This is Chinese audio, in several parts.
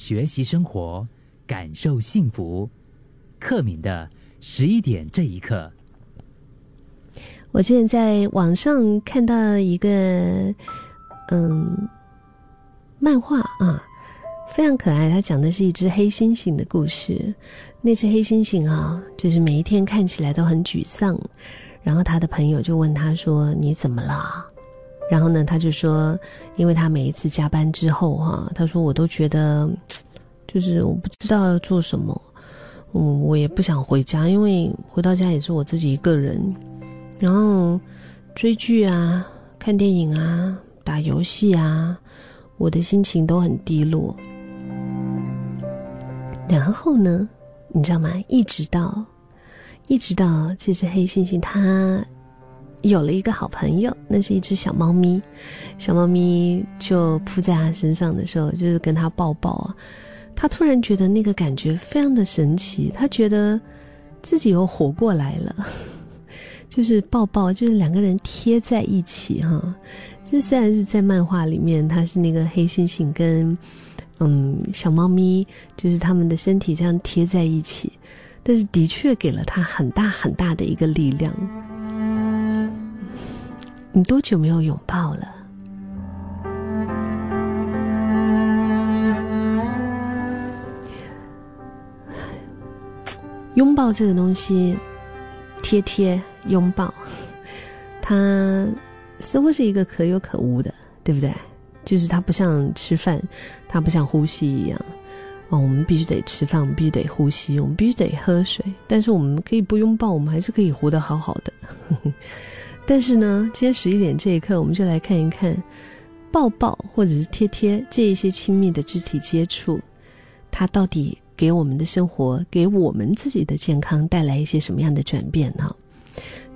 学习生活，感受幸福。克敏的十一点这一刻，我现在在网上看到一个嗯漫画啊，非常可爱。它讲的是一只黑猩猩的故事。那只黑猩猩啊，就是每一天看起来都很沮丧。然后他的朋友就问他说：“你怎么了？”然后呢，他就说：“因为他每一次加班之后，哈，他说我都觉得，就是我不知道要做什么，嗯，我也不想回家，因为回到家也是我自己一个人。然后追剧啊、看电影啊、打游戏啊，我的心情都很低落。然后呢，你知道吗？一直到……”一直到这只黑猩猩它有了一个好朋友，那是一只小猫咪。小猫咪就扑在他身上的时候，就是跟他抱抱啊。他突然觉得那个感觉非常的神奇，他觉得自己又活过来了。就是抱抱，就是两个人贴在一起哈。这虽然是在漫画里面，他是那个黑猩猩跟嗯小猫咪，就是他们的身体这样贴在一起。但是的确给了他很大很大的一个力量。你多久没有拥抱了？拥抱这个东西，贴贴拥抱，它似乎是一个可有可无的，对不对？就是它不像吃饭，它不像呼吸一样。哦，我们必须得吃饭，我们必须得呼吸，我们必须得喝水。但是我们可以不拥抱，我们还是可以活得好好的。但是呢，今天十一点这一刻，我们就来看一看，抱抱或者是贴贴这一些亲密的肢体接触，它到底给我们的生活，给我们自己的健康带来一些什么样的转变呢？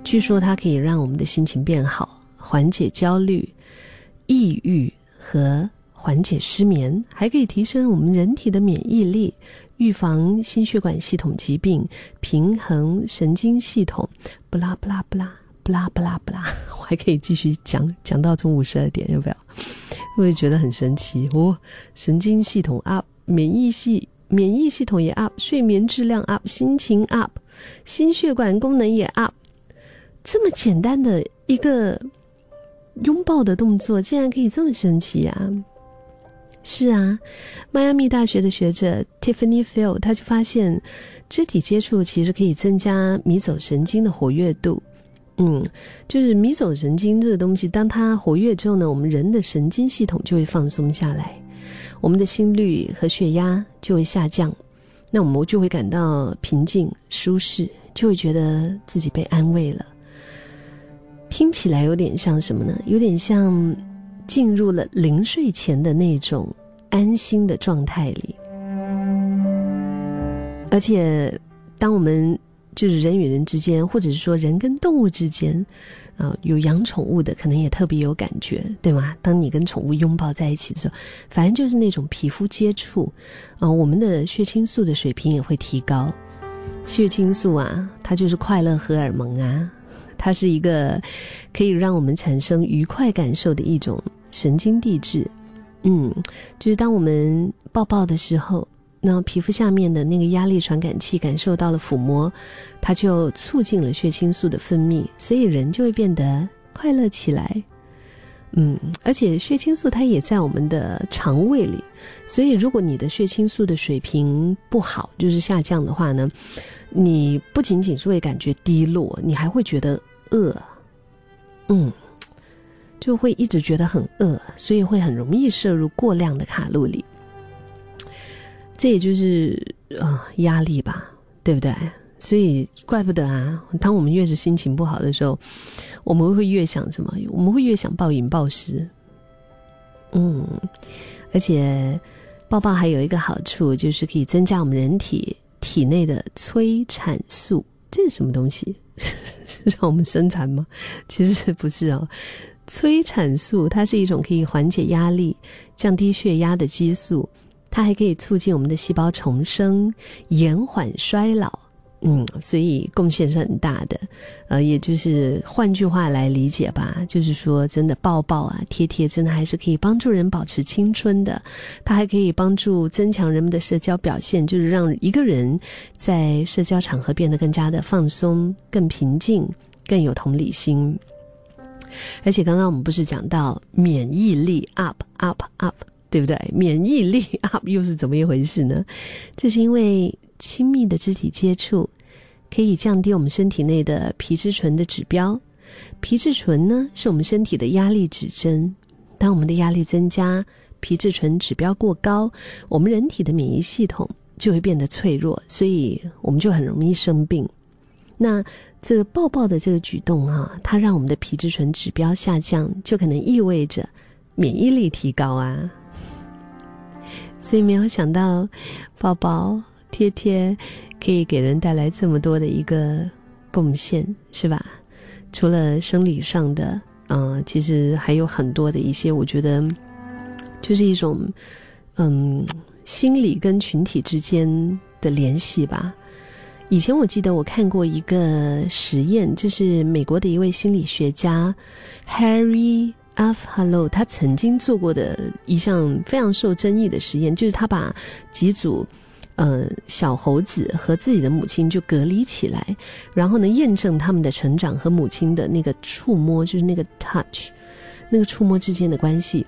据说它可以让我们的心情变好，缓解焦虑、抑郁和。缓解失眠，还可以提升我们人体的免疫力，预防心血管系统疾病，平衡神经系统。不啦不啦不啦不啦不啦不啦，我还可以继续讲讲到中午十二点，要不要？我也觉得很神奇哦。神经系统 up，免疫系免疫系统也 up，睡眠质量 up，心情 up，心血管功能也 up。这么简单的一个拥抱的动作，竟然可以这么神奇啊！是啊，迈阿密大学的学者 Tiffany Phil 他就发现，肢体接触其实可以增加迷走神经的活跃度。嗯，就是迷走神经这个东西，当它活跃之后呢，我们人的神经系统就会放松下来，我们的心率和血压就会下降，那我们就会感到平静、舒适，就会觉得自己被安慰了。听起来有点像什么呢？有点像。进入了临睡前的那种安心的状态里，而且，当我们就是人与人之间，或者是说人跟动物之间，啊，有养宠物的，可能也特别有感觉，对吗？当你跟宠物拥抱在一起的时候，反正就是那种皮肤接触，啊，我们的血清素的水平也会提高。血清素啊，它就是快乐荷尔蒙啊。它是一个可以让我们产生愉快感受的一种神经递质，嗯，就是当我们抱抱的时候，那皮肤下面的那个压力传感器感受到了抚摸，它就促进了血清素的分泌，所以人就会变得快乐起来。嗯，而且血清素它也在我们的肠胃里，所以如果你的血清素的水平不好，就是下降的话呢？你不仅仅是会感觉低落，你还会觉得饿，嗯，就会一直觉得很饿，所以会很容易摄入过量的卡路里。这也就是啊压力吧，对不对？所以怪不得啊，当我们越是心情不好的时候，我们会越想什么？我们会越想暴饮暴食。嗯，而且抱抱还有一个好处，就是可以增加我们人体。体内的催产素，这是什么东西？是 让我们生产吗？其实不是哦。催产素它是一种可以缓解压力、降低血压的激素，它还可以促进我们的细胞重生、延缓衰老。嗯，所以贡献是很大的，呃，也就是换句话来理解吧，就是说，真的抱抱啊、贴贴，真的还是可以帮助人保持青春的。它还可以帮助增强人们的社交表现，就是让一个人在社交场合变得更加的放松、更平静、更有同理心。而且刚刚我们不是讲到免疫力 up up up，对不对？免疫力 up 又是怎么一回事呢？这是因为。亲密的肢体接触可以降低我们身体内的皮质醇的指标。皮质醇呢，是我们身体的压力指针。当我们的压力增加，皮质醇指标过高，我们人体的免疫系统就会变得脆弱，所以我们就很容易生病。那这个抱抱的这个举动啊，它让我们的皮质醇指标下降，就可能意味着免疫力提高啊。所以没有想到，抱抱。贴贴可以给人带来这么多的一个贡献，是吧？除了生理上的，嗯，其实还有很多的一些，我觉得就是一种，嗯，心理跟群体之间的联系吧。以前我记得我看过一个实验，就是美国的一位心理学家 Harry F. Hello，他曾经做过的一项非常受争议的实验，就是他把几组。呃，小猴子和自己的母亲就隔离起来，然后呢，验证他们的成长和母亲的那个触摸，就是那个 touch，那个触摸之间的关系。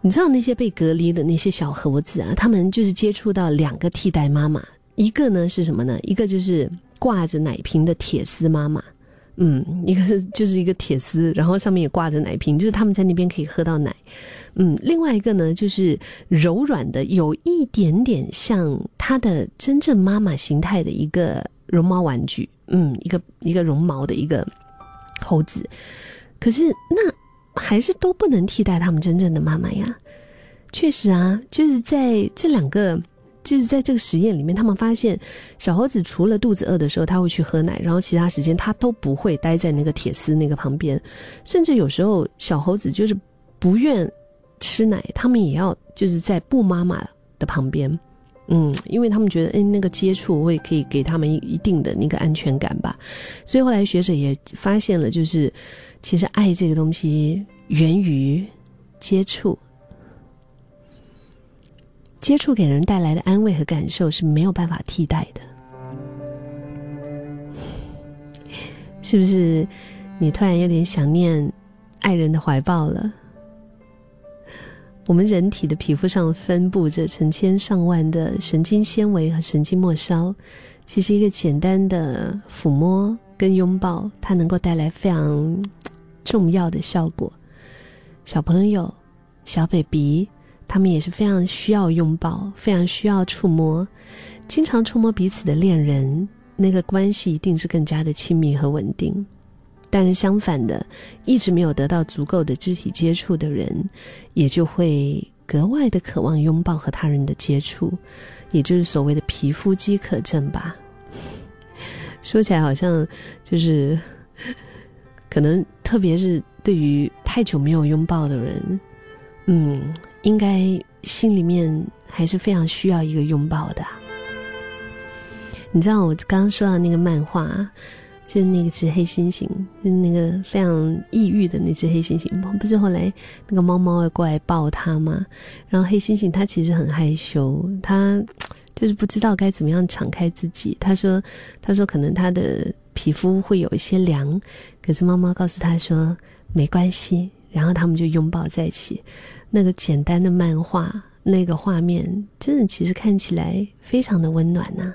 你知道那些被隔离的那些小猴子啊，他们就是接触到两个替代妈妈，一个呢是什么呢？一个就是挂着奶瓶的铁丝妈妈。嗯，一个是就是一个铁丝，然后上面也挂着奶瓶，就是他们在那边可以喝到奶。嗯，另外一个呢，就是柔软的，有一点点像它的真正妈妈形态的一个绒毛玩具。嗯，一个一个绒毛的一个猴子，可是那还是都不能替代他们真正的妈妈呀。确实啊，就是在这两个。就是在这个实验里面，他们发现小猴子除了肚子饿的时候，他会去喝奶，然后其他时间他都不会待在那个铁丝那个旁边，甚至有时候小猴子就是不愿吃奶，他们也要就是在布妈妈的旁边，嗯，因为他们觉得，哎，那个接触会可以给他们一一定的那个安全感吧。所以后来学者也发现了，就是其实爱这个东西源于接触。接触给人带来的安慰和感受是没有办法替代的，是不是？你突然有点想念爱人的怀抱了？我们人体的皮肤上分布着成千上万的神经纤维和神经末梢，其实一个简单的抚摸跟拥抱，它能够带来非常重要的效果。小朋友，小 baby。他们也是非常需要拥抱，非常需要触摸，经常触摸彼此的恋人，那个关系一定是更加的亲密和稳定。但是相反的，一直没有得到足够的肢体接触的人，也就会格外的渴望拥抱和他人的接触，也就是所谓的皮肤饥渴症吧。说起来好像就是，可能特别是对于太久没有拥抱的人，嗯。应该心里面还是非常需要一个拥抱的。你知道我刚刚说到那个漫画，就是那个只黑猩猩，就是那个非常抑郁的那只黑猩猩，不是后来那个猫猫要过来抱它吗？然后黑猩猩它其实很害羞，它就是不知道该怎么样敞开自己。他说：“他说可能他的皮肤会有一些凉，可是猫猫告诉他说没关系。”然后他们就拥抱在一起。那个简单的漫画，那个画面，真的其实看起来非常的温暖呐。